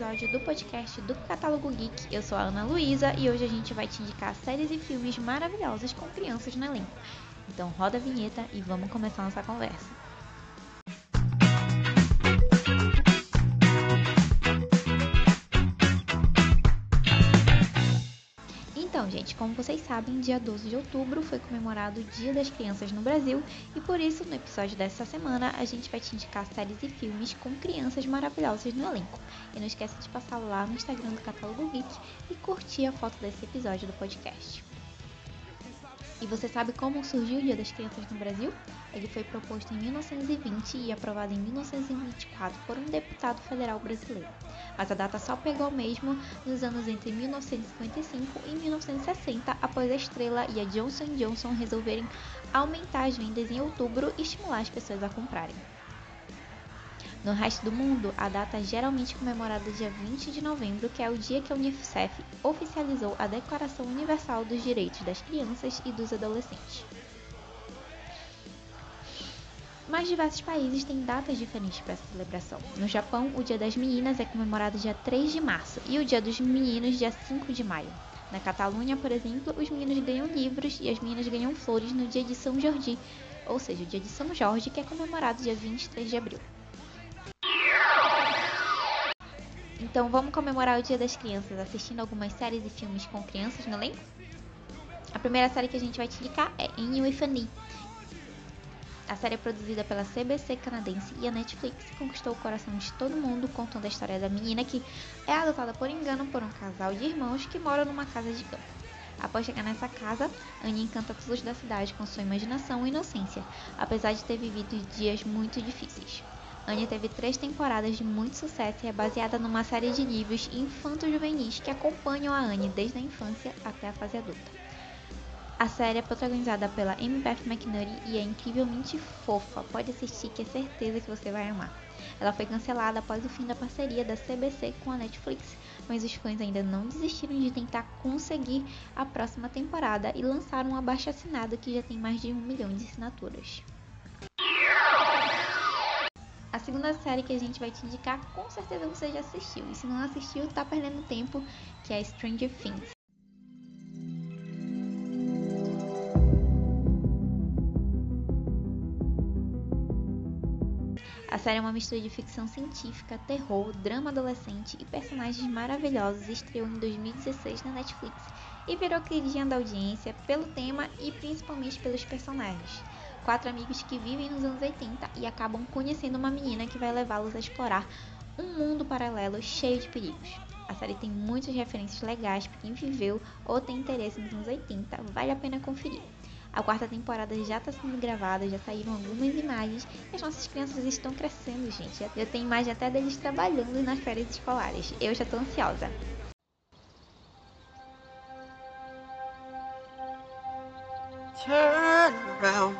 episódio do podcast do Catálogo Geek. Eu sou a Ana Luísa e hoje a gente vai te indicar séries e filmes maravilhosos com crianças no elenco. Então roda a vinheta e vamos começar nossa conversa. Então, gente, como vocês sabem, dia 12 de outubro foi comemorado o Dia das Crianças no Brasil e por isso, no episódio dessa semana, a gente vai te indicar séries e filmes com crianças maravilhosas no elenco. E não esqueça de passar lá no Instagram do Catálogo Geek e curtir a foto desse episódio do podcast. E você sabe como surgiu o Dia das Crianças no Brasil? Ele foi proposto em 1920 e aprovado em 1924 por um deputado federal brasileiro. Mas a data só pegou mesmo nos anos entre 1955 e 1960, após a Estrela e a Johnson Johnson resolverem aumentar as vendas em outubro e estimular as pessoas a comprarem. No resto do mundo, a data é geralmente comemorada dia 20 de novembro, que é o dia que a Unicef oficializou a Declaração Universal dos Direitos das Crianças e dos Adolescentes. Mas diversos países têm datas diferentes para essa celebração. No Japão, o Dia das Meninas é comemorado dia 3 de março e o Dia dos Meninos dia 5 de maio. Na Catalunha, por exemplo, os meninos ganham livros e as meninas ganham flores no dia de São Jorge, ou seja, o dia de São Jorge, que é comemorado dia 23 de abril. Então vamos comemorar o Dia das Crianças assistindo algumas séries e filmes com crianças no elenco? A primeira série que a gente vai te indicar é In With Annie. A série é produzida pela CBC canadense e a Netflix conquistou o coração de todo mundo contando a história da menina que é adotada por engano por um casal de irmãos que moram numa casa de campo. Após chegar nessa casa, Annie encanta todos da cidade com sua imaginação e inocência, apesar de ter vivido dias muito difíceis. Anya teve três temporadas de muito sucesso e é baseada numa série de livros infanto-juvenis que acompanham a Anne desde a infância até a fase adulta. A série é protagonizada pela Amy Beth McNulty e é incrivelmente fofa. Pode assistir que é certeza que você vai amar. Ela foi cancelada após o fim da parceria da CBC com a Netflix, mas os fãs ainda não desistiram de tentar conseguir a próxima temporada e lançaram um abaixo-assinado que já tem mais de um milhão de assinaturas. A segunda série que a gente vai te indicar, com certeza você já assistiu. E se não assistiu, tá perdendo tempo, que é Stranger Things. A série é uma mistura de ficção científica, terror, drama adolescente e personagens maravilhosos estreou em 2016 na Netflix e virou queridinha da audiência pelo tema e principalmente pelos personagens quatro amigos que vivem nos anos 80 e acabam conhecendo uma menina que vai levá-los a explorar um mundo paralelo cheio de perigos. A série tem muitas referências legais para quem viveu ou tem interesse nos anos 80, vale a pena conferir. A quarta temporada já está sendo gravada, já saíram algumas imagens e as nossas crianças estão crescendo, gente. Já tem imagem até deles trabalhando nas férias escolares. Eu já estou ansiosa. Turn around.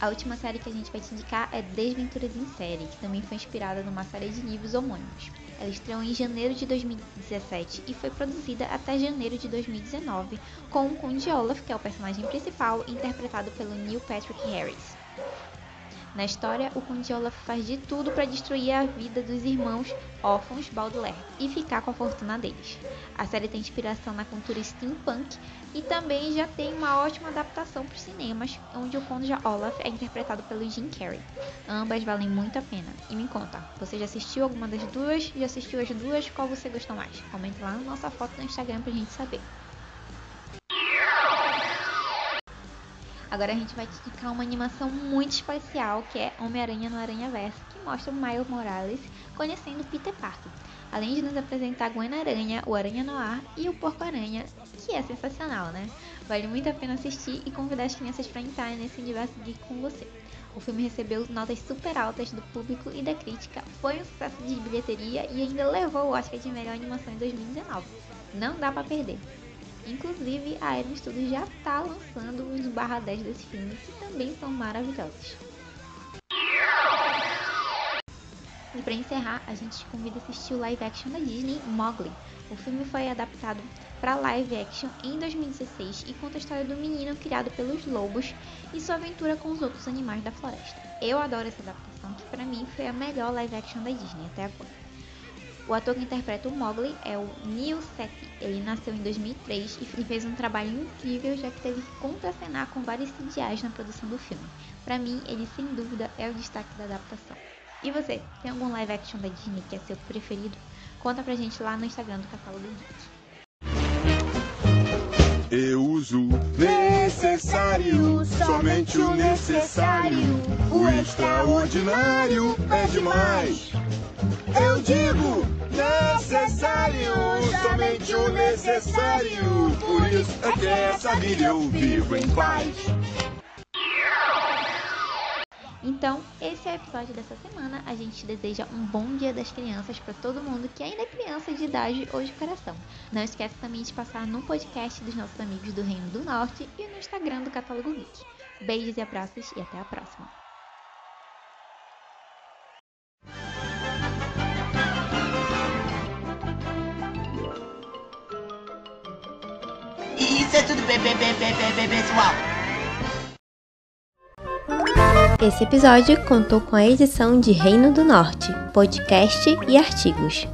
A última série que a gente vai te indicar é Desventuras em Série, que também foi inspirada numa série de livros homônimos. Ela estreou em janeiro de 2017 e foi produzida até janeiro de 2019, com o Conde Olaf, que é o personagem principal, interpretado pelo Neil Patrick Harris. Na história, o Conde Olaf faz de tudo para destruir a vida dos irmãos órfãos Baudelaire e ficar com a fortuna deles. A série tem inspiração na cultura steampunk e também já tem uma ótima adaptação para os cinemas, onde o Conde Olaf é interpretado pelo Jim Carrey. Ambas valem muito a pena. E me conta, você já assistiu alguma das duas? Já assistiu as duas? Qual você gostou mais? Comente lá na nossa foto no Instagram pra gente saber. Agora a gente vai te indicar uma animação muito especial que é Homem-Aranha no Aranha Verso, que mostra o Miles Morales conhecendo Peter Parker, além de nos apresentar Gwen-Aranha, o Aranha Noir e o Porco-Aranha, que é sensacional, né? Vale muito a pena assistir e convidar as crianças para entrar nesse universo geek com você. O filme recebeu notas super altas do público e da crítica, foi um sucesso de bilheteria e ainda levou o Oscar de melhor animação em 2019. Não dá para perder. Inclusive, a Aaron Studios já está lançando os barra 10 desse filme, que também são maravilhosos. E para encerrar, a gente te convida a assistir o live action da Disney, Mowgli. O filme foi adaptado para live action em 2016 e conta a história do menino criado pelos lobos e sua aventura com os outros animais da floresta. Eu adoro essa adaptação, que para mim foi a melhor live action da Disney até agora. O ator que interpreta o Mowgli é o Neil Sethi. Ele nasceu em 2003 e fez um trabalho incrível, já que teve que contracenar com vários CGIs na produção do filme. Para mim, ele sem dúvida é o destaque da adaptação. E você, tem algum live action da Disney que é seu preferido? Conta pra gente lá no Instagram do Catálogo Geek. Eu uso necessário, somente o necessário. O extraordinário é demais. Eu digo necessário, somente o necessário. Por isso é que essa vida eu vivo em paz. Então, esse é o episódio dessa semana. A gente deseja um bom dia das crianças para todo mundo que ainda é criança de idade ou de coração. Não esquece também de passar no podcast dos nossos amigos do Reino do Norte e no Instagram do Catálogo Geek. Beijos e abraços e até a próxima. Pessoal. Esse episódio contou com a edição de Reino do Norte, podcast e artigos.